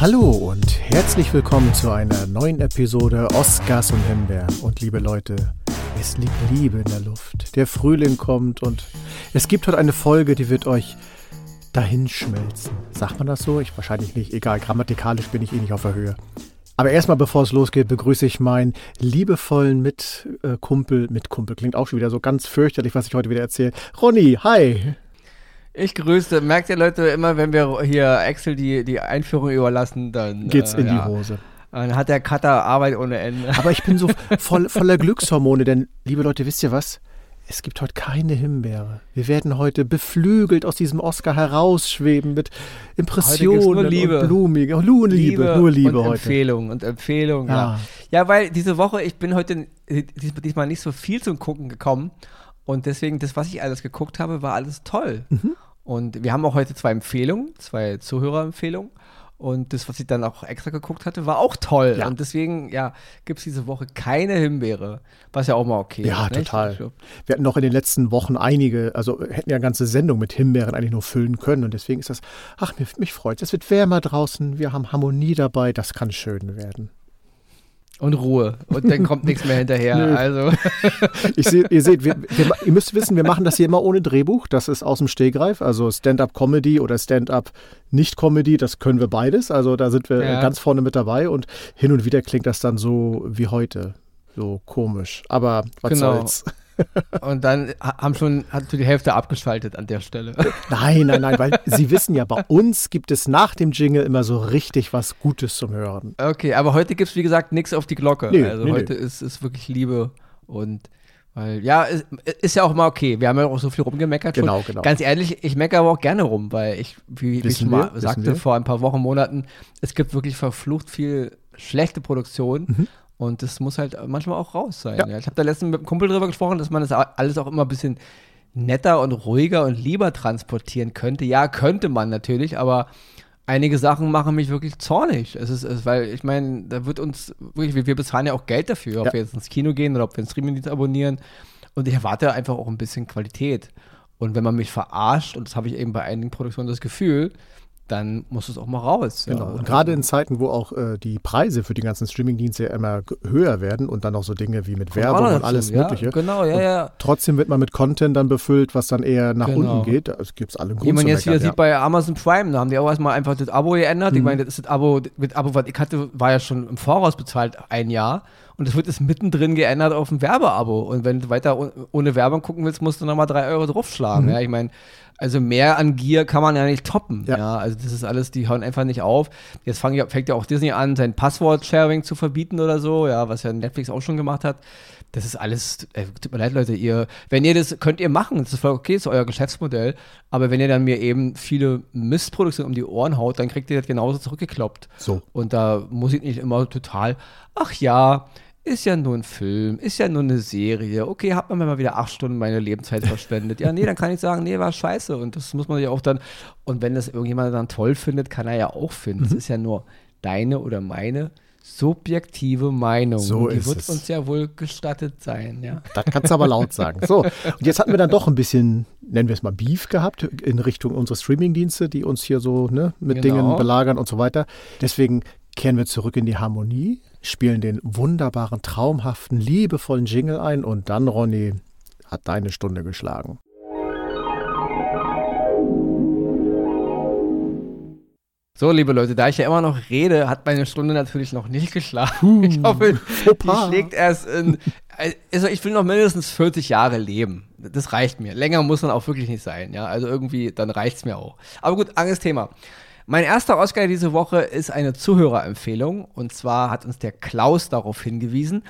Hallo und herzlich willkommen zu einer neuen Episode Oscars und Himbeeren. Und liebe Leute, es liegt Liebe in der Luft. Der Frühling kommt und es gibt heute eine Folge, die wird euch dahinschmelzen. Sagt man das so? Ich wahrscheinlich nicht. Egal, grammatikalisch bin ich eh nicht auf der Höhe. Aber erstmal, bevor es losgeht, begrüße ich meinen liebevollen Mitkumpel. Mitkumpel klingt auch schon wieder so ganz fürchterlich, was ich heute wieder erzähle. Ronny, hi. Ich grüße. Merkt ihr Leute immer, wenn wir hier Excel die, die Einführung überlassen, dann geht's äh, in ja. die Hose. Dann hat der Cutter Arbeit ohne Ende. Aber ich bin so voll, voller Glückshormone, denn, liebe Leute, wisst ihr was? Es gibt heute keine Himbeere. Wir werden heute beflügelt aus diesem Oscar herausschweben mit Impressionen Liebe. und blumig. Oh, nur Liebe, Liebe, nur Liebe und heute. Empfehlung und Empfehlung, ja. ja. ja. weil diese Woche, ich bin heute diesmal nicht so viel zum Gucken gekommen. Und deswegen, das, was ich alles geguckt habe, war alles toll. Mhm. Und wir haben auch heute zwei Empfehlungen, zwei Zuhörerempfehlungen. Und das, was ich dann auch extra geguckt hatte, war auch toll. Ja. Und deswegen, ja, gibt es diese Woche keine Himbeere, was ja auch mal okay ja, ist. Ja, total. Wir hatten noch in den letzten Wochen einige, also hätten ja eine ganze Sendung mit Himbeeren eigentlich nur füllen können. Und deswegen ist das, ach, mich, mich freut es. Es wird wärmer draußen, wir haben Harmonie dabei, das kann schön werden. Und Ruhe. Und dann kommt nichts mehr hinterher. Nö. Also. Ich seh, ihr seht, wir, wir, ihr müsst wissen, wir machen das hier immer ohne Drehbuch. Das ist aus dem Stehgreif. Also Stand-up-Comedy oder Stand-up nicht-Comedy, das können wir beides. Also da sind wir ja. ganz vorne mit dabei. Und hin und wieder klingt das dann so wie heute. So komisch. Aber was genau. soll's. Und dann haben schon, hat die Hälfte abgeschaltet an der Stelle. Nein, nein, nein, weil Sie wissen ja, bei uns gibt es nach dem Jingle immer so richtig was Gutes zum Hören. Okay, aber heute gibt es, wie gesagt, nichts auf die Glocke. Nee, also nee, heute nee. Ist, ist wirklich Liebe und weil, ja, ist, ist, ja auch mal okay. Wir haben ja auch so viel rumgemeckert. Genau, schon. genau. Ganz ehrlich, ich meckere aber auch gerne rum, weil ich, wie, wie ich schon mal sagte vor ein paar Wochen, Monaten, es gibt wirklich verflucht viel schlechte Produktion. Mhm. Und das muss halt manchmal auch raus sein. Ja. Ja. Ich habe da letztens mit einem Kumpel drüber gesprochen, dass man das alles auch immer ein bisschen netter und ruhiger und lieber transportieren könnte. Ja, könnte man natürlich, aber einige Sachen machen mich wirklich zornig. Es ist, es, weil ich meine, da wird uns wirklich, wir, wir bezahlen ja auch Geld dafür, ob ja. wir jetzt ins Kino gehen oder ob wir einen Streamingdienst abonnieren. Und ich erwarte einfach auch ein bisschen Qualität. Und wenn man mich verarscht, und das habe ich eben bei einigen Produktionen das Gefühl, dann muss es auch mal raus. Genau. Ja. Und gerade in Zeiten, wo auch äh, die Preise für die ganzen Streamingdienste ja immer höher werden und dann auch so Dinge wie mit Werbung und alles ja, Mögliche. Genau, ja, ja. Trotzdem wird man mit Content dann befüllt, was dann eher nach genau. unten geht. Es gibt alle Grund Wie man jetzt wieder ja. sieht bei Amazon Prime, da haben die auch erstmal einfach das Abo geändert. Mhm. Ich meine, das, das Abo, mit Abo, was ich hatte, war ja schon im Voraus bezahlt, ein Jahr. Und es wird jetzt mittendrin geändert auf ein Werbeabo. Und wenn du weiter ohne Werbung gucken willst, musst du nochmal drei Euro draufschlagen. Mhm. Ja, ich meine, also mehr an Gier kann man ja nicht toppen. Ja. ja. also das ist alles, die hören einfach nicht auf. Jetzt fang, fängt ja auch Disney an, sein Passwort-Sharing zu verbieten oder so, ja, was ja Netflix auch schon gemacht hat. Das ist alles, äh, tut mir leid, Leute, ihr, wenn ihr das könnt ihr machen, das ist voll okay, das ist euer Geschäftsmodell, aber wenn ihr dann mir eben viele Mistproduktionen um die Ohren haut, dann kriegt ihr das genauso zurückgekloppt. So. Und da muss ich nicht immer total, ach ja, ist ja nur ein Film, ist ja nur eine Serie. Okay, hat man mal wieder acht Stunden meine Lebenszeit verschwendet. Ja, nee, dann kann ich sagen, nee, war scheiße. Und das muss man ja auch dann, und wenn das irgendjemand dann toll findet, kann er ja auch finden. Mhm. Das ist ja nur deine oder meine subjektive Meinung. So die ist wird es. uns ja wohl gestattet sein, ja. Das kannst du aber laut sagen. So, und jetzt hatten wir dann doch ein bisschen, nennen wir es mal Beef gehabt in Richtung unserer Streamingdienste, die uns hier so ne, mit genau. Dingen belagern und so weiter. Deswegen kehren wir zurück in die Harmonie, spielen den wunderbaren, traumhaften, liebevollen Jingle ein und dann, Ronny, hat deine Stunde geschlagen. So, liebe Leute, da ich ja immer noch rede, hat meine Stunde natürlich noch nicht geschlagen. ich hoffe, die schlägt erst in. Also, ich will noch mindestens 40 Jahre leben. Das reicht mir. Länger muss man auch wirklich nicht sein. Ja, also irgendwie, dann reicht es mir auch. Aber gut, anderes Thema. Mein erster Oscar diese Woche ist eine Zuhörerempfehlung. Und zwar hat uns der Klaus darauf hingewiesen.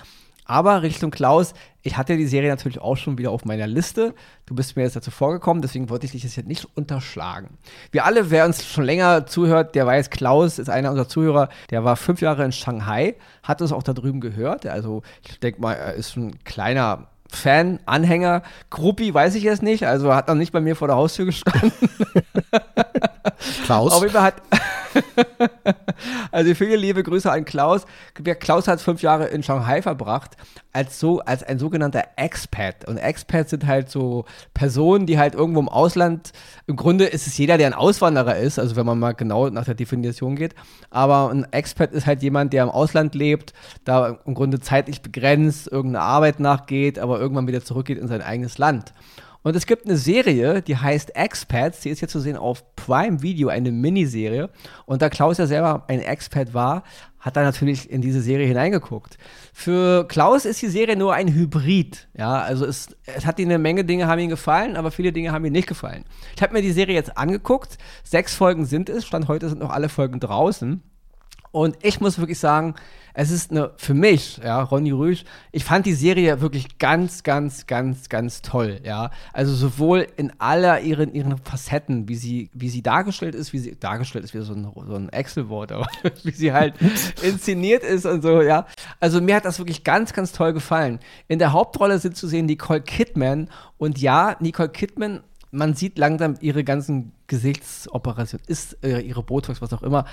Aber Richtung Klaus, ich hatte die Serie natürlich auch schon wieder auf meiner Liste. Du bist mir jetzt dazu vorgekommen, deswegen wollte ich dich jetzt nicht unterschlagen. Wir alle, wer uns schon länger zuhört, der weiß, Klaus ist einer unserer Zuhörer, der war fünf Jahre in Shanghai, hat uns auch da drüben gehört. Also ich denke mal, er ist ein kleiner Fan, Anhänger, Gruppi, weiß ich jetzt nicht. Also hat noch nicht bei mir vor der Haustür gestanden. Klaus. Auf jeden Fall hat. also viele liebe Grüße an Klaus. Klaus hat fünf Jahre in Shanghai verbracht als so als ein sogenannter Expat. Und Expats sind halt so Personen, die halt irgendwo im Ausland. Im Grunde ist es jeder, der ein Auswanderer ist. Also wenn man mal genau nach der Definition geht. Aber ein Expat ist halt jemand, der im Ausland lebt, da im Grunde zeitlich begrenzt irgendeine Arbeit nachgeht, aber irgendwann wieder zurückgeht in sein eigenes Land. Und es gibt eine Serie, die heißt Expats, die ist jetzt zu sehen auf Prime Video, eine Miniserie. Und da Klaus ja selber ein Expat war, hat er natürlich in diese Serie hineingeguckt. Für Klaus ist die Serie nur ein Hybrid. Ja, also es, es hat ihm eine Menge Dinge haben ihm gefallen, aber viele Dinge haben ihm nicht gefallen. Ich habe mir die Serie jetzt angeguckt. Sechs Folgen sind es. Stand heute sind noch alle Folgen draußen. Und ich muss wirklich sagen, es ist eine, für mich, ja, Ronny Rüsch, ich fand die Serie wirklich ganz, ganz, ganz, ganz toll, ja. Also sowohl in aller ihren, ihren Facetten, wie sie, wie sie dargestellt ist, wie sie, dargestellt ist wie so ein, so ein Excel-Wort, aber wie sie halt inszeniert ist und so, ja. Also mir hat das wirklich ganz, ganz toll gefallen. In der Hauptrolle sind zu sehen Nicole Kidman und ja, Nicole Kidman man sieht langsam ihre ganzen Gesichtsoperationen, ist äh, ihre Botox, was auch immer.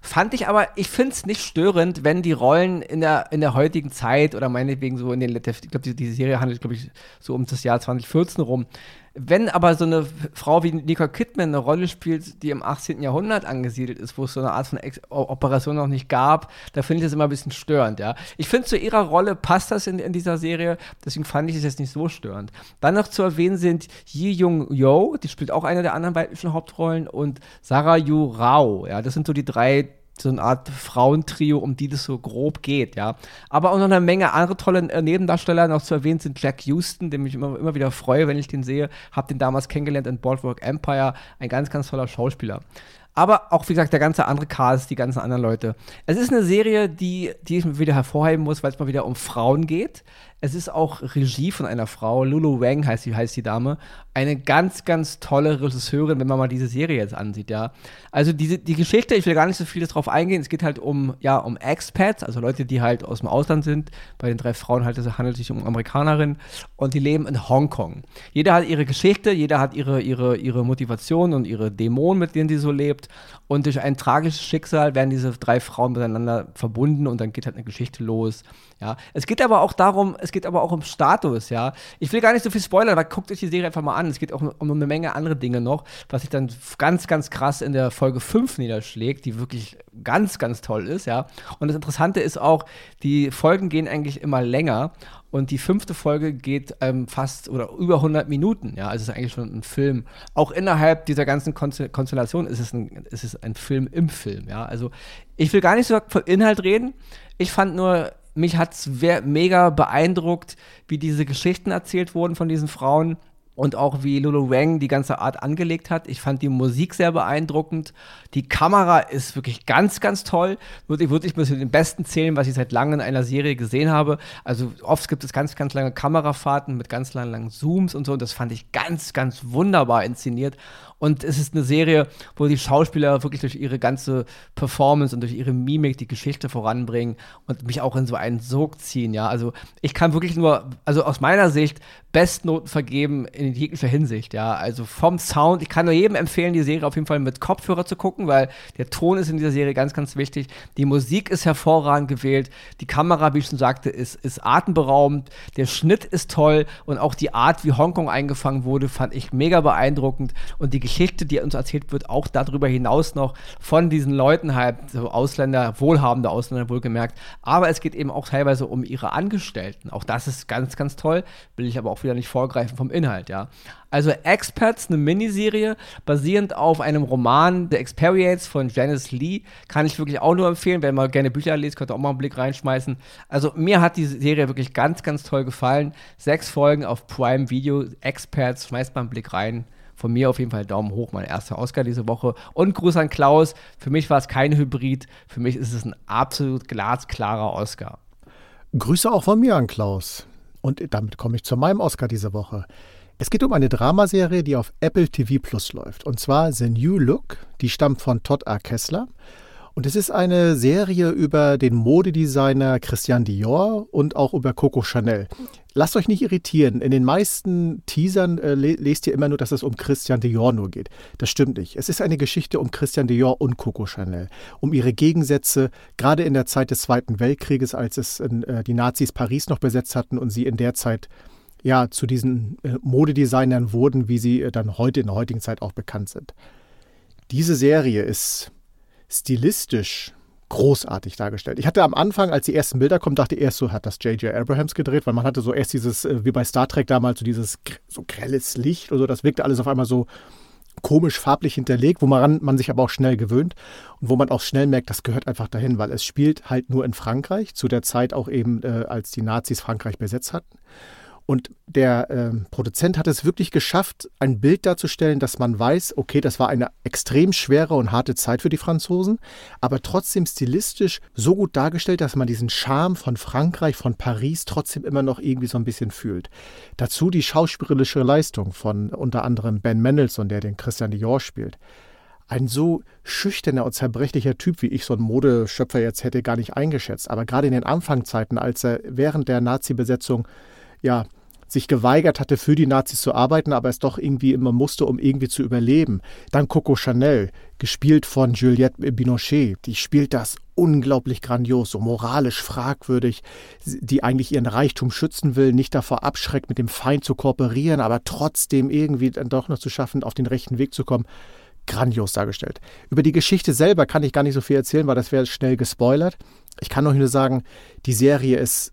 Fand ich aber, ich finde es nicht störend, wenn die Rollen in der, in der heutigen Zeit oder meinetwegen so in den, ich glaube, die, die Serie handelt, glaube ich, so um das Jahr 2014 rum, wenn aber so eine Frau wie Nicole Kidman eine Rolle spielt, die im 18. Jahrhundert angesiedelt ist, wo es so eine Art von Ex Operation noch nicht gab, da finde ich das immer ein bisschen störend, ja. Ich finde, zu ihrer Rolle passt das in, in, dieser Serie, deswegen fand ich es jetzt nicht so störend. Dann noch zu erwähnen sind Yi Jung Yo, die spielt auch eine der anderen weiblichen Hauptrollen, und Sarah Yu Rao, ja. Das sind so die drei so eine Art Frauentrio, um die das so grob geht, ja. Aber auch noch eine Menge andere tolle äh, Nebendarsteller noch zu erwähnen sind Jack Houston, den ich immer, immer wieder freue, wenn ich den sehe. Hab den damals kennengelernt in Boardwalk Empire. Ein ganz, ganz toller Schauspieler. Aber auch, wie gesagt, der ganze andere Cast, die ganzen anderen Leute. Es ist eine Serie, die, die ich wieder hervorheben muss, weil es mal wieder um Frauen geht. Es ist auch Regie von einer Frau, Lulu Wang heißt die, heißt die Dame. Eine ganz, ganz tolle Regisseurin, wenn man mal diese Serie jetzt ansieht, ja. Also diese, die Geschichte, ich will gar nicht so viel darauf eingehen, es geht halt um, ja, um Expats, also Leute, die halt aus dem Ausland sind. Bei den drei Frauen halt, es sich um Amerikanerinnen und die leben in Hongkong. Jeder hat ihre Geschichte, jeder hat ihre, ihre, ihre Motivation und ihre Dämonen, mit denen sie so lebt. Und durch ein tragisches Schicksal werden diese drei Frauen miteinander verbunden und dann geht halt eine Geschichte los. Ja, es geht aber auch darum, es geht aber auch um Status, ja. Ich will gar nicht so viel spoilern, aber guckt euch die Serie einfach mal an. Es geht auch um, eine Menge andere Dinge noch, was sich dann ganz, ganz krass in der Folge 5 niederschlägt, die wirklich ganz, ganz toll ist, ja. Und das Interessante ist auch, die Folgen gehen eigentlich immer länger und die fünfte Folge geht ähm, fast oder über 100 Minuten. Ja, also es ist eigentlich schon ein Film. Auch innerhalb dieser ganzen Konstellation ist es ein, ist es ein Film im Film. Ja, also ich will gar nicht so von Inhalt reden. Ich fand nur mich hat es mega beeindruckt, wie diese Geschichten erzählt wurden von diesen Frauen und auch wie Lulu Wang die ganze Art angelegt hat. Ich fand die Musik sehr beeindruckend. Die Kamera ist wirklich ganz, ganz toll. Würde ich wirklich mit den besten zählen, was ich seit langem in einer Serie gesehen habe. Also oft gibt es ganz, ganz lange Kamerafahrten mit ganz langen, langen Zooms und so. Und das fand ich ganz, ganz wunderbar inszeniert. Und es ist eine Serie, wo die Schauspieler wirklich durch ihre ganze Performance und durch ihre Mimik die Geschichte voranbringen und mich auch in so einen Sog ziehen, ja. Also ich kann wirklich nur, also aus meiner Sicht, Bestnoten vergeben in jeglicher Hinsicht, ja. Also vom Sound, ich kann nur jedem empfehlen, die Serie auf jeden Fall mit Kopfhörer zu gucken, weil der Ton ist in dieser Serie ganz, ganz wichtig. Die Musik ist hervorragend gewählt. Die Kamera, wie ich schon sagte, ist, ist atemberaubend. Der Schnitt ist toll und auch die Art, wie Hongkong eingefangen wurde, fand ich mega beeindruckend. Und die Geschichte, die uns erzählt wird, auch darüber hinaus noch von diesen Leuten halt, so Ausländer, wohlhabende Ausländer wohlgemerkt. Aber es geht eben auch teilweise um ihre Angestellten. Auch das ist ganz, ganz toll. Will ich aber auch wieder nicht vorgreifen vom Inhalt, ja. Also Experts, eine Miniserie basierend auf einem Roman The Experience von Janice Lee, kann ich wirklich auch nur empfehlen. Wenn man gerne Bücher liest, könnt ihr auch mal einen Blick reinschmeißen. Also mir hat die Serie wirklich ganz, ganz toll gefallen. Sechs Folgen auf Prime Video, Experts, schmeißt mal einen Blick rein. Von mir auf jeden Fall Daumen hoch, mein erster Oscar diese Woche. Und Gruß an Klaus. Für mich war es kein Hybrid. Für mich ist es ein absolut glasklarer Oscar. Grüße auch von mir an Klaus. Und damit komme ich zu meinem Oscar diese Woche. Es geht um eine Dramaserie, die auf Apple TV Plus läuft. Und zwar The New Look. Die stammt von Todd A. Kessler. Und es ist eine Serie über den Modedesigner Christian Dior und auch über Coco Chanel. Lasst euch nicht irritieren. In den meisten Teasern äh, lest ihr immer nur, dass es um Christian Dior nur geht. Das stimmt nicht. Es ist eine Geschichte um Christian Dior und Coco Chanel. Um ihre Gegensätze, gerade in der Zeit des Zweiten Weltkrieges, als es in, äh, die Nazis Paris noch besetzt hatten und sie in der Zeit ja zu diesen äh, Modedesignern wurden, wie sie äh, dann heute in der heutigen Zeit auch bekannt sind. Diese Serie ist stilistisch großartig dargestellt. Ich hatte am Anfang, als die ersten Bilder kommen, dachte ich erst so, hat das J.J. Abrahams gedreht, weil man hatte so erst dieses, äh, wie bei Star Trek damals, so dieses so grelles Licht oder so, das wirkte alles auf einmal so komisch farblich hinterlegt, wo man, man sich aber auch schnell gewöhnt und wo man auch schnell merkt, das gehört einfach dahin, weil es spielt halt nur in Frankreich, zu der Zeit auch eben, äh, als die Nazis Frankreich besetzt hatten. Und der äh, Produzent hat es wirklich geschafft, ein Bild darzustellen, dass man weiß, okay, das war eine extrem schwere und harte Zeit für die Franzosen, aber trotzdem stilistisch so gut dargestellt, dass man diesen Charme von Frankreich, von Paris trotzdem immer noch irgendwie so ein bisschen fühlt. Dazu die schauspielerische Leistung von unter anderem Ben Mendelssohn, der den Christian Dior spielt ein so schüchterner und zerbrechlicher Typ, wie ich so einen Modeschöpfer jetzt hätte gar nicht eingeschätzt. Aber gerade in den Anfangszeiten, als er während der Nazi-Besetzung ja, sich geweigert hatte, für die Nazis zu arbeiten, aber es doch irgendwie immer musste, um irgendwie zu überleben. Dann Coco Chanel, gespielt von Juliette Binochet, die spielt das unglaublich grandios, so moralisch fragwürdig, die eigentlich ihren Reichtum schützen will, nicht davor abschreckt, mit dem Feind zu kooperieren, aber trotzdem irgendwie dann doch noch zu schaffen, auf den rechten Weg zu kommen. Grandios dargestellt. Über die Geschichte selber kann ich gar nicht so viel erzählen, weil das wäre schnell gespoilert. Ich kann noch nur sagen, die Serie ist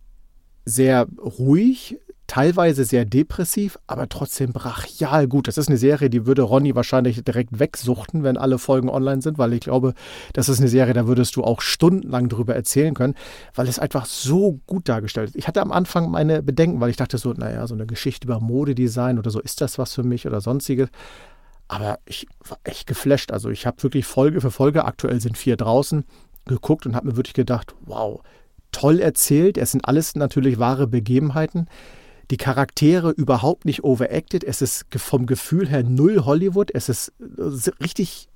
sehr ruhig, teilweise sehr depressiv, aber trotzdem brachial gut. Das ist eine Serie, die würde Ronny wahrscheinlich direkt wegsuchten, wenn alle Folgen online sind, weil ich glaube, das ist eine Serie, da würdest du auch stundenlang drüber erzählen können, weil es einfach so gut dargestellt ist. Ich hatte am Anfang meine Bedenken, weil ich dachte so, naja, so eine Geschichte über Modedesign oder so, ist das was für mich oder sonstiges? Aber ich war echt geflasht. Also ich habe wirklich Folge für Folge, aktuell sind vier draußen, geguckt und habe mir wirklich gedacht, wow, toll erzählt. Es sind alles natürlich wahre Begebenheiten. Die Charaktere überhaupt nicht overacted. Es ist vom Gefühl her null Hollywood. Es ist äh, richtig,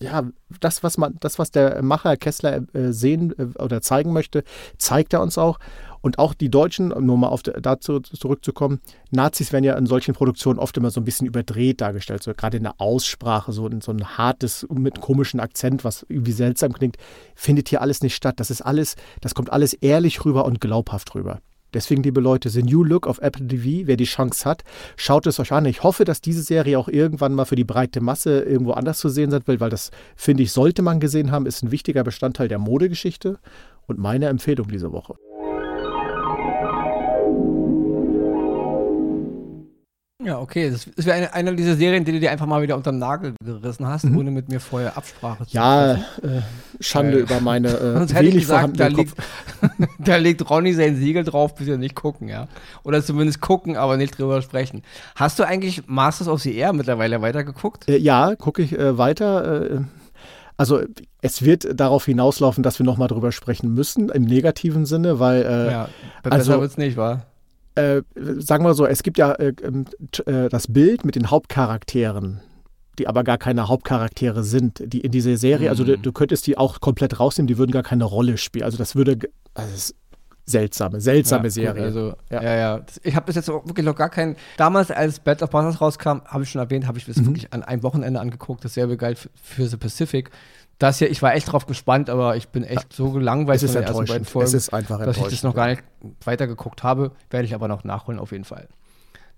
ja, das, was man, das, was der Macher Kessler äh, sehen äh, oder zeigen möchte, zeigt er uns auch. Und auch die Deutschen, um nur mal auf, dazu zurückzukommen, Nazis werden ja in solchen Produktionen oft immer so ein bisschen überdreht dargestellt, so gerade in der Aussprache, so, so ein hartes, mit komischen Akzent, was irgendwie seltsam klingt, findet hier alles nicht statt. Das ist alles, das kommt alles ehrlich rüber und glaubhaft rüber. Deswegen, liebe Leute, The New Look auf Apple TV, wer die Chance hat, schaut es euch an. Ich hoffe, dass diese Serie auch irgendwann mal für die breite Masse irgendwo anders zu sehen sein will, weil das, finde ich, sollte man gesehen haben, ist ein wichtiger Bestandteil der Modegeschichte und meine Empfehlung diese Woche. Ja, okay. Das wäre eine, eine dieser Serien, die du dir einfach mal wieder unterm Nagel gerissen hast, mhm. ohne mit mir vorher Absprache zu Ja, äh, Schande Weil, über meine äh, wenig gesagt, da liegt, da legt Ronny sein Siegel drauf, bitte nicht gucken, ja. Oder zumindest gucken, aber nicht drüber sprechen. Hast du eigentlich Masters of the Air mittlerweile weitergeguckt? Äh, ja, gucke ich äh, weiter. Äh, also es wird darauf hinauslaufen, dass wir nochmal drüber sprechen müssen, im negativen Sinne, weil äh, ja, besser also, wird es nicht, wahr? Äh, sagen wir so, es gibt ja äh, ähm, äh, das Bild mit den Hauptcharakteren, die aber gar keine Hauptcharaktere sind, die in dieser Serie, mhm. also du, mhm. du, könntest die auch komplett rausnehmen, die würden gar keine Rolle spielen. Also das würde, also das seltsame, seltsame ja, Serie. Gut, also, ja, ja. ja. Ich habe bis jetzt wirklich noch gar keinen. Damals, als Battle of Brothers rauskam, habe ich schon erwähnt, habe ich das mhm. wirklich an einem Wochenende angeguckt. Dasselbe galt für, für The Pacific. Das hier, ich war echt drauf gespannt, aber ich bin echt so gelangweilt von den ersten beiden Folgen, es ist einfach dass ich das noch gar nicht weitergeguckt habe. Werde ich aber noch nachholen, auf jeden Fall.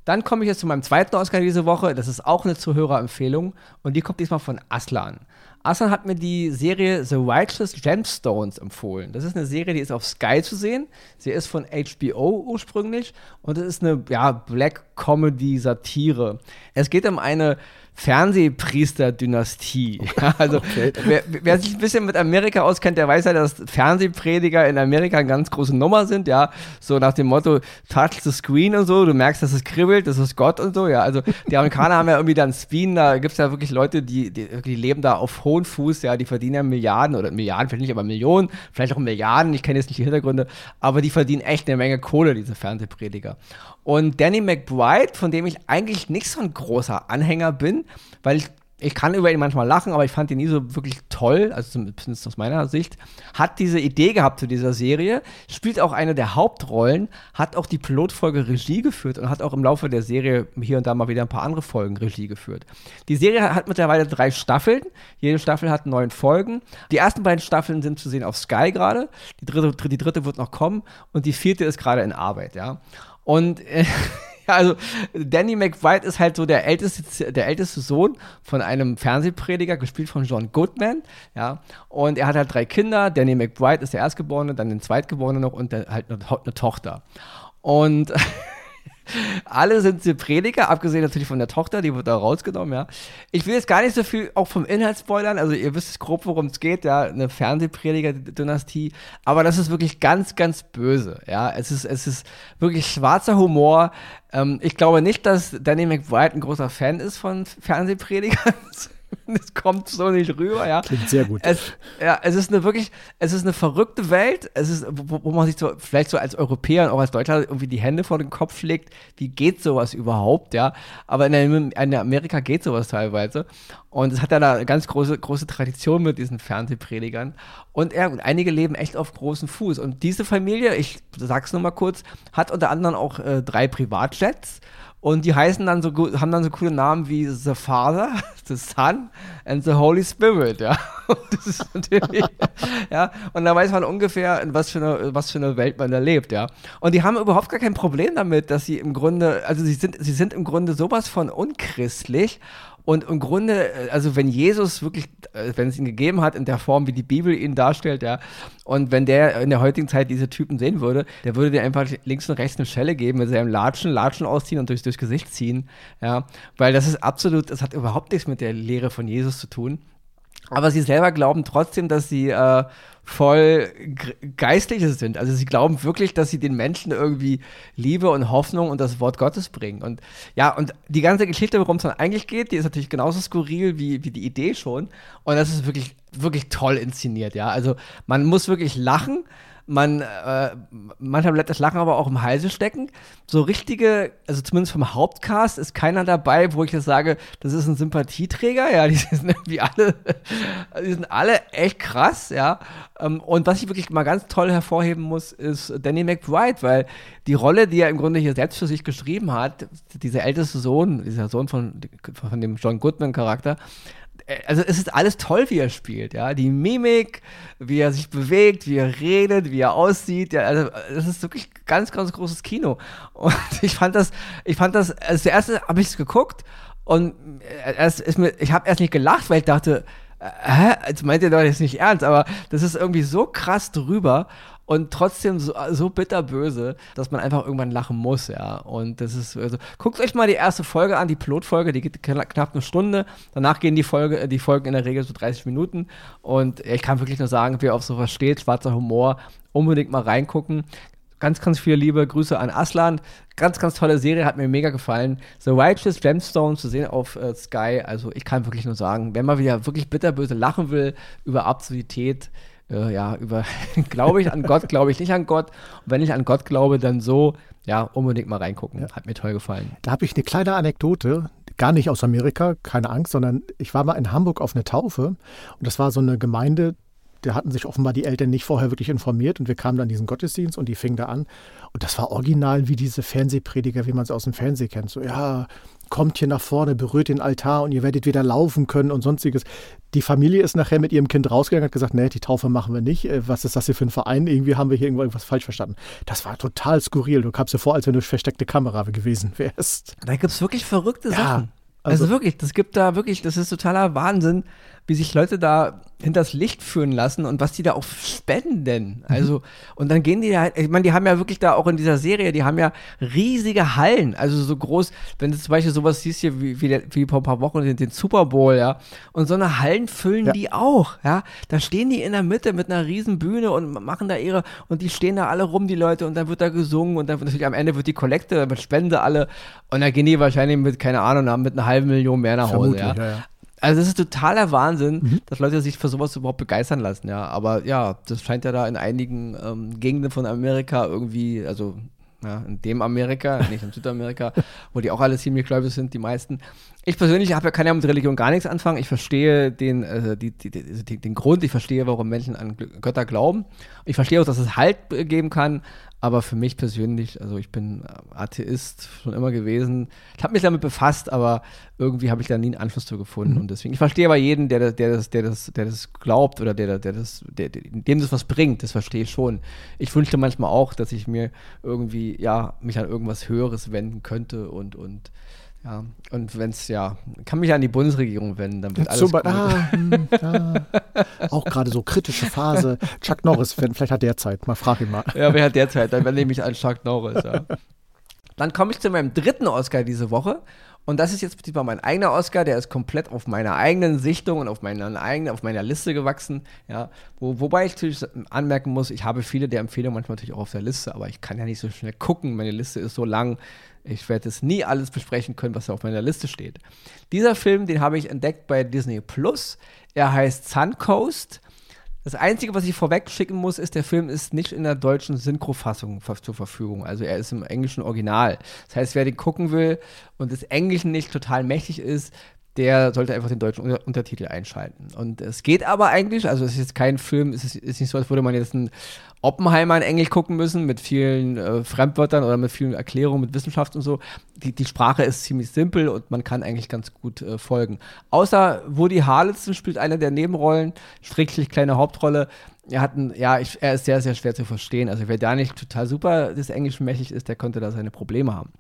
Dann komme ich jetzt zu meinem zweiten Oscar diese Woche. Das ist auch eine Zuhörerempfehlung und die kommt diesmal von Aslan. Aslan hat mir die Serie The Righteous Gemstones empfohlen. Das ist eine Serie, die ist auf Sky zu sehen. Sie ist von HBO ursprünglich und es ist eine ja, Black Comedy Satire. Es geht um eine Fernsehpriester-Dynastie. also, okay. wer, wer, sich ein bisschen mit Amerika auskennt, der weiß ja, dass Fernsehprediger in Amerika eine ganz große Nummer sind, ja. So nach dem Motto, touch the screen und so, du merkst, dass es kribbelt, das ist Gott und so, ja. Also, die Amerikaner haben ja irgendwie dann Spin, da gibt es ja wirklich Leute, die, die, die, leben da auf hohen Fuß, ja, die verdienen ja Milliarden oder Milliarden, vielleicht nicht, aber Millionen, vielleicht auch Milliarden, ich kenne jetzt nicht die Hintergründe, aber die verdienen echt eine Menge Kohle, diese Fernsehprediger. Und Danny McBride, von dem ich eigentlich nicht so ein großer Anhänger bin, weil ich ich kann über ihn manchmal lachen, aber ich fand ihn nie so wirklich toll, also zumindest aus meiner Sicht, hat diese Idee gehabt zu dieser Serie, spielt auch eine der Hauptrollen, hat auch die Pilotfolge Regie geführt und hat auch im Laufe der Serie hier und da mal wieder ein paar andere Folgen Regie geführt. Die Serie hat mittlerweile drei Staffeln, jede Staffel hat neun Folgen. Die ersten beiden Staffeln sind zu sehen auf Sky gerade, die dritte, die dritte wird noch kommen und die vierte ist gerade in Arbeit, ja. Und äh, also Danny McBride ist halt so der älteste, der älteste Sohn von einem Fernsehprediger, gespielt von John Goodman, ja. Und er hat halt drei Kinder. Danny McBride ist der Erstgeborene, dann den Zweitgeborene noch und der, halt eine, eine Tochter. Und Alle sind sie Prediger, abgesehen natürlich von der Tochter, die wird da rausgenommen, ja. Ich will jetzt gar nicht so viel auch vom Inhalt spoilern, also ihr wisst grob, worum es geht, ja, eine Fernsehprediger-Dynastie, aber das ist wirklich ganz, ganz böse, ja. Es ist, es ist wirklich schwarzer Humor. Ähm, ich glaube nicht, dass Danny McBride ein großer Fan ist von Fernsehpredigern. Es kommt so nicht rüber, ja. Klingt sehr gut. Es, ja, es ist eine wirklich, es ist eine verrückte Welt. Es ist, wo, wo, man sich so, vielleicht so als Europäer und auch als Deutscher irgendwie die Hände vor den Kopf legt. Wie geht sowas überhaupt, ja? Aber in, in Amerika geht sowas teilweise. Und es hat ja da eine ganz große, große Tradition mit diesen Fernsehpredigern. Und, ja, einige leben echt auf großen Fuß. Und diese Familie, ich sag's nur mal kurz, hat unter anderem auch äh, drei Privatjets. Und die heißen dann so haben dann so coole Namen wie The Father, The Son and The Holy Spirit, ja. Und das ist natürlich, ja. Und da weiß man ungefähr, in was für, eine, was für eine Welt man da lebt, ja. Und die haben überhaupt gar kein Problem damit, dass sie im Grunde, also sie sind, sie sind im Grunde sowas von unchristlich und im Grunde, äh, also wenn Jesus wirklich, äh, wenn es ihn gegeben hat in der Form, wie die Bibel ihn darstellt, ja, und wenn der in der heutigen Zeit diese Typen sehen würde, der würde dir einfach links und rechts eine Schelle geben, mit seinem Latschen, Latschen ausziehen und durchs, durchs Gesicht ziehen, ja, weil das ist absolut, das hat überhaupt nichts mit der Lehre von Jesus zu tun. Aber sie selber glauben trotzdem, dass sie äh, voll Geistliches sind. Also sie glauben wirklich, dass sie den Menschen irgendwie Liebe und Hoffnung und das Wort Gottes bringen. Und ja, und die ganze Geschichte, worum es dann eigentlich geht, die ist natürlich genauso skurril wie, wie die Idee schon. Und das ist wirklich, wirklich toll inszeniert, ja. Also man muss wirklich lachen man, äh, manchmal bleibt das Lachen aber auch im Halse stecken. So richtige, also zumindest vom Hauptcast ist keiner dabei, wo ich jetzt sage, das ist ein Sympathieträger. Ja, die sind irgendwie alle, die sind alle echt krass, ja. Ähm, und was ich wirklich mal ganz toll hervorheben muss, ist Danny McBride, weil die Rolle, die er im Grunde hier selbst für sich geschrieben hat, dieser älteste Sohn, dieser Sohn von, von dem John Goodman-Charakter, also es ist alles toll, wie er spielt, ja. Die Mimik, wie er sich bewegt, wie er redet, wie er aussieht, ja, also das ist wirklich ganz, ganz großes Kino. Und ich fand das, ich fand das, als der erste habe ich es geguckt und es ist mir, ich habe erst nicht gelacht, weil ich dachte, äh, hä, jetzt meint ihr doch jetzt nicht ernst, aber das ist irgendwie so krass drüber und trotzdem so, so bitterböse, dass man einfach irgendwann lachen muss, ja. Und das ist, also, guckt euch mal die erste Folge an, die Pilotfolge, die geht knapp eine Stunde. Danach gehen die, Folge, die Folgen in der Regel so 30 Minuten. Und ich kann wirklich nur sagen, wer auf sowas steht, schwarzer Humor, unbedingt mal reingucken. Ganz, ganz viele liebe Grüße an Aslan. Ganz, ganz tolle Serie, hat mir mega gefallen. The Righteous Gemstone zu sehen auf äh, Sky. Also ich kann wirklich nur sagen, wenn man wieder wirklich bitterböse lachen will über Absurdität, äh, ja, über, glaube ich an Gott, glaube ich nicht an Gott. Und wenn ich an Gott glaube, dann so, ja, unbedingt mal reingucken. Ja. Hat mir toll gefallen. Da habe ich eine kleine Anekdote, gar nicht aus Amerika, keine Angst, sondern ich war mal in Hamburg auf eine Taufe und das war so eine Gemeinde, da hatten sich offenbar die Eltern nicht vorher wirklich informiert und wir kamen dann in diesen Gottesdienst und die fingen da an. Und das war original wie diese Fernsehprediger, wie man es aus dem Fernsehen kennt. So, ja, kommt hier nach vorne, berührt den Altar und ihr werdet wieder laufen können und sonstiges. Die Familie ist nachher mit ihrem Kind rausgegangen und hat gesagt, nee, die Taufe machen wir nicht. Äh, was ist das hier für ein Verein? Irgendwie haben wir hier irgendwas falsch verstanden. Das war total skurril. Du kamst dir vor, als wenn du versteckte Kamera gewesen wärst. Da gibt es wirklich verrückte ja, Sachen. Also, also wirklich, das gibt da wirklich, das ist totaler Wahnsinn, wie sich Leute da hinters Licht führen lassen und was die da auch spenden. Mhm. Also, und dann gehen die da halt, ich meine, die haben ja wirklich da auch in dieser Serie, die haben ja riesige Hallen, also so groß, wenn du zum Beispiel sowas siehst hier wie, wie, wie vor ein paar Wochen den, den Super Bowl, ja, und so eine Hallen füllen ja. die auch, ja, da stehen die in der Mitte mit einer riesen Bühne und machen da ihre, und die stehen da alle rum, die Leute, und dann wird da gesungen und dann wird natürlich am Ende wird die Kollekte, dann wird Spende alle, und dann gehen die wahrscheinlich mit, keine Ahnung, mit einer halben Million mehr nach Hause, ja. ja, ja. Also das ist totaler Wahnsinn, mhm. dass Leute sich für sowas überhaupt begeistern lassen, ja. Aber ja, das scheint ja da in einigen ähm, Gegenden von Amerika irgendwie, also Ja, in dem Amerika, nicht in Südamerika, wo die auch alle ziemlich gläubig sind, die meisten. Ich persönlich habe ja, kann ja mit Religion gar nichts anfangen. Ich verstehe den, äh, die, die, die, den Grund, ich verstehe, warum Menschen an Götter glauben. Ich verstehe auch, dass es Halt geben kann, aber für mich persönlich, also ich bin Atheist schon immer gewesen. Ich habe mich damit befasst, aber irgendwie habe ich da nie einen Anschluss zu gefunden. Mhm. Und deswegen, ich verstehe aber jeden, der, der, das, der, das, der das glaubt oder der, der das, der, dem das was bringt, das verstehe ich schon. Ich wünschte manchmal auch, dass ich mir irgendwie, ja, mich an irgendwas Höheres wenden könnte und, und ja, und wenn es ja, kann mich an die Bundesregierung wenden, dann wird alles Zum, gut. Ah, hm, auch gerade so kritische Phase. Chuck Norris, vielleicht hat der Zeit. Mal frag ihn mal. Ja, wer hat der Zeit? Dann wende ich mich an Chuck Norris. Ja. Dann komme ich zu meinem dritten Oscar diese Woche. Und das ist jetzt diesmal mein eigener Oscar, der ist komplett auf meiner eigenen Sichtung und auf meiner eigenen, auf meiner Liste gewachsen. Ja, Wo, wobei ich natürlich anmerken muss, ich habe viele der Empfehlungen manchmal natürlich auch auf der Liste, aber ich kann ja nicht so schnell gucken. Meine Liste ist so lang, ich werde es nie alles besprechen können, was auf meiner Liste steht. Dieser Film, den habe ich entdeckt bei Disney Plus. Er heißt Suncoast. Das Einzige, was ich vorweg schicken muss, ist, der Film ist nicht in der deutschen Synchrofassung zur Verfügung. Also er ist im englischen Original. Das heißt, wer den gucken will und des Englischen nicht total mächtig ist, der sollte einfach den deutschen Untertitel einschalten. Und es geht aber eigentlich, also es ist jetzt kein Film, es ist, ist nicht so, als würde man jetzt einen Oppenheimer in Englisch gucken müssen, mit vielen äh, Fremdwörtern oder mit vielen Erklärungen, mit Wissenschaft und so. Die, die Sprache ist ziemlich simpel und man kann eigentlich ganz gut äh, folgen. Außer Woody Harrelson spielt eine der Nebenrollen, stricklich kleine Hauptrolle. Er hat ein, ja, ich, er ist sehr, sehr schwer zu verstehen. Also wer da nicht total super des Englischen mächtig ist, der könnte da seine Probleme haben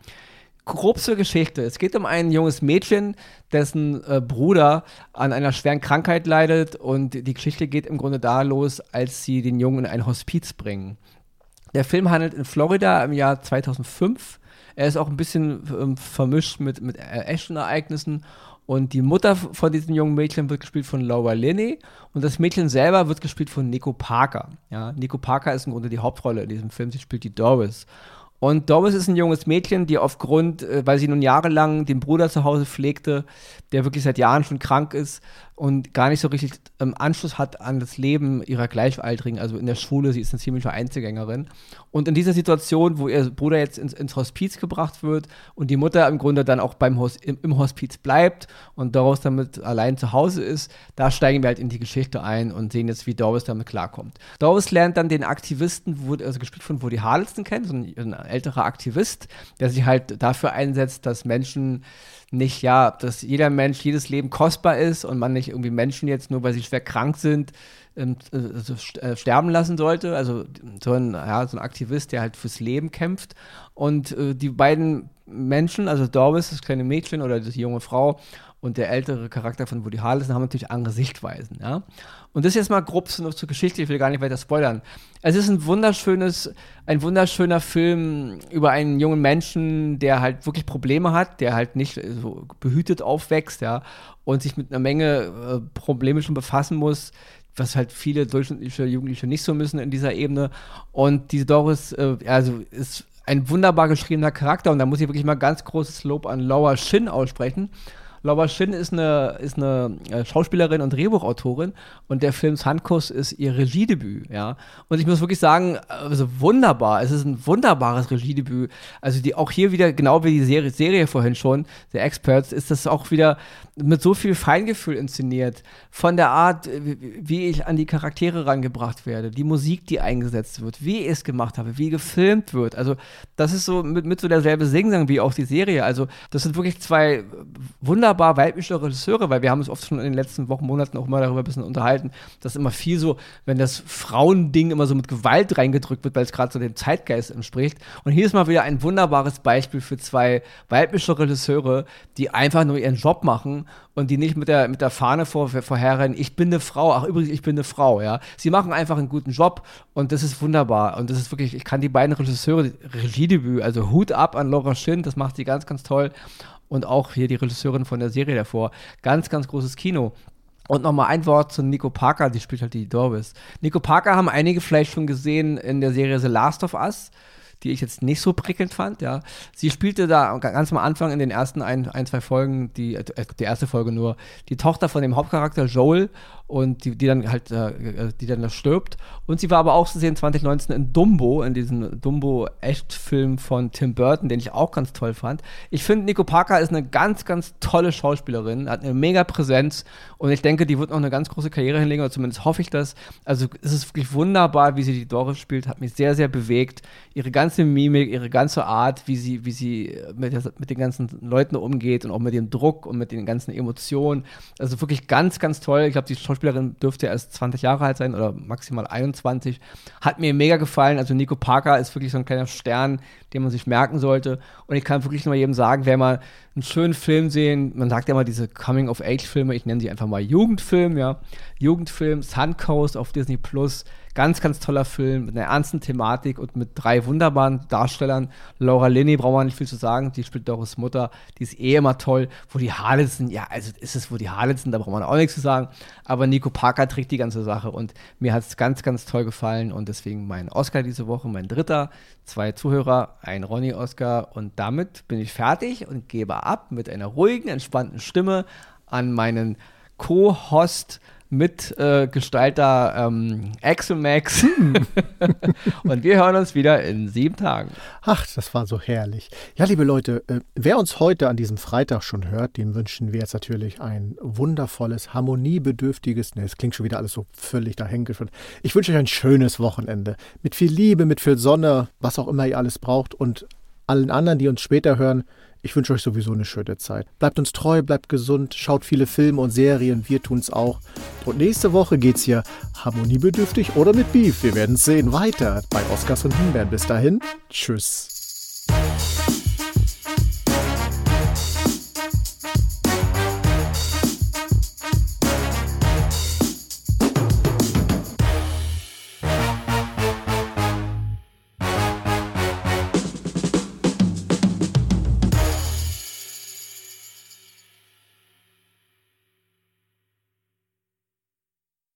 grob zur Geschichte. Es geht um ein junges Mädchen, dessen äh, Bruder an einer schweren Krankheit leidet und die Geschichte geht im Grunde da los, als sie den Jungen in ein Hospiz bringen. Der Film handelt in Florida im Jahr 2005. Er ist auch ein bisschen ähm, vermischt mit, mit Action-Ereignissen und die Mutter von diesem jungen Mädchen wird gespielt von Laura Linney und das Mädchen selber wird gespielt von Nico Parker. Ja, Nico Parker ist im Grunde die Hauptrolle in diesem Film. Sie spielt die Doris. Und Doris ist ein junges Mädchen, die aufgrund, äh, weil sie nun jahrelang den Bruder zu Hause pflegte, der wirklich seit Jahren schon krank ist, und gar nicht so richtig ähm, Anschluss hat an das Leben ihrer Gleichaltrigen, also in der Schule, sie ist eine ziemliche Einzelgängerin. Und in dieser Situation, wo ihr Bruder jetzt ins, ins Hospiz gebracht wird und die Mutter im Grunde dann auch beim Hos im, im, Hospiz bleibt und Doris damit allein zu Hause ist, da steigen wir halt in die Geschichte ein und sehen jetzt, wie Doris damit klarkommt. Doris lernt dann den Aktivisten, also gespielt von Woody Harrelson kennen, so ein, ein älterer Aktivist, der sich halt dafür einsetzt, dass Menschen nicht, ja, dass jeder Mensch, jedes Leben kostbar ist und man nicht irgendwie Menschen jetzt nur, weil sie schwer krank sind, ähm, also sterben lassen sollte. Also so ein, ja, so ein Aktivist, der halt fürs Leben kämpft. Und äh, die beiden Menschen, also Doris, das kleine Mädchen oder die junge Frau und der ältere Charakter von Woody Harrelson haben natürlich andere Sichtweisen, ja. Und das jetzt mal grob zur, zur Geschichte, ich will gar nicht weiter spoilern. Es ist ein wunderschönes, ein wunderschöner Film über einen jungen Menschen, der halt wirklich Probleme hat, der halt nicht so behütet aufwächst, ja, und sich mit einer Menge äh, Probleme schon befassen muss, was halt viele durchschnittliche Jugendliche nicht so müssen in dieser Ebene. Und diese Doris, äh, also ist ein wunderbar geschriebener Charakter und da muss ich wirklich mal ganz großes Lob an Laura Shin aussprechen Laura Shin ist eine, ist eine äh, Schauspielerin und Drehbuchautorin und der Film Handkuss ist ihr Regiedebüt, ja. Und ich muss wirklich sagen, also wunderbar. Es ist ein wunderbares Regiedebüt. Also die auch hier wieder, genau wie die Serie, Serie vorhin schon, der Experts, ist das auch wieder mit so viel Feingefühl inszeniert. Von der Art, wie ich an die Charaktere rangebracht werde, die Musik, die eingesetzt wird, wie ich es gemacht habe, wie gefilmt wird. Also, das ist so mit, mit so derselbe Singsang wie auch die Serie. Also, das sind wirklich zwei wunderbar weibliche Regisseure, weil wir haben uns oft schon in den letzten Wochen, Monaten auch mal darüber ein bisschen unterhalten, dass immer viel so, wenn das Frauending immer so mit Gewalt reingedrückt wird, weil es gerade so dem Zeitgeist entspricht. Und hier ist mal wieder ein wunderbares Beispiel für zwei weibliche Regisseure, die einfach nur ihren Job machen und die nicht mit der, mit der Fahne vor, vorherrennen, ich bin eine Frau, ach übrigens, ich bin eine Frau, ja. Sie machen einfach einen guten Job und das ist wunderbar. Und das ist wirklich, ich kann die beiden Regisseure, Regiedebüt, also Hut ab an Laura Shin, das macht sie ganz, ganz toll. Und auch hier die Regisseurin von der Serie davor. Ganz, ganz großes Kino. Und nochmal ein Wort zu Nico Parker, die spielt halt die Dorbis. Nico Parker haben einige vielleicht schon gesehen in der Serie The Last of Us die ich jetzt nicht so prickelnd fand, ja. Sie spielte da ganz am Anfang in den ersten ein, ein zwei Folgen, die, äh, die erste Folge nur, die Tochter von dem Hauptcharakter Joel und die, die dann halt, äh, die dann da stirbt. Und sie war aber auch zu sehen 2019 in Dumbo, in diesem Dumbo-Echtfilm von Tim Burton, den ich auch ganz toll fand. Ich finde, Nico Parker ist eine ganz, ganz tolle Schauspielerin, hat eine mega Präsenz und ich denke, die wird noch eine ganz große Karriere hinlegen, oder zumindest hoffe ich das. Also es ist wirklich wunderbar, wie sie die Doris spielt, hat mich sehr, sehr bewegt. Ihre ganze Mimik, ihre ganze Art, wie sie, wie sie mit, der, mit den ganzen Leuten umgeht und auch mit dem Druck und mit den ganzen Emotionen. Also wirklich ganz, ganz toll. Ich glaube, die Schauspielerin dürfte erst 20 Jahre alt sein oder maximal 21. Hat mir mega gefallen. Also Nico Parker ist wirklich so ein kleiner Stern, den man sich merken sollte. Und ich kann wirklich nur jedem sagen, wer mal einen schönen Film sehen, man sagt ja immer diese Coming-of-Age-Filme, ich nenne sie einfach mal Jugendfilm, ja. Jugendfilm, Suncoast auf Disney Plus Ganz, ganz toller Film mit einer ernsten Thematik und mit drei wunderbaren Darstellern. Laura Linney braucht man nicht viel zu sagen, die spielt Doris Mutter, die ist eh immer toll. Wo die Harlinson, ja, also ist es wo die Harlinson, da braucht man auch nichts zu sagen. Aber Nico Parker trägt die ganze Sache und mir hat es ganz, ganz toll gefallen und deswegen mein Oscar diese Woche, mein dritter, zwei Zuhörer, ein Ronny-Oscar und damit bin ich fertig und gebe ab mit einer ruhigen, entspannten Stimme an meinen Co-Host Mitgestalter äh, ähm, Axel Max. Hm. und wir hören uns wieder in sieben Tagen. Ach, das war so herrlich. Ja, liebe Leute, äh, wer uns heute an diesem Freitag schon hört, dem wünschen wir jetzt natürlich ein wundervolles, harmoniebedürftiges, ne, es klingt schon wieder alles so völlig dahingeführt. Ich wünsche euch ein schönes Wochenende. Mit viel Liebe, mit viel Sonne, was auch immer ihr alles braucht. Und allen anderen, die uns später hören, ich wünsche euch sowieso eine schöne Zeit. Bleibt uns treu, bleibt gesund, schaut viele Filme und Serien, wir tun es auch. Und nächste Woche geht's hier harmoniebedürftig oder mit Beef. Wir werden es sehen. Weiter bei Oscars und Himbeeren. Bis dahin, tschüss.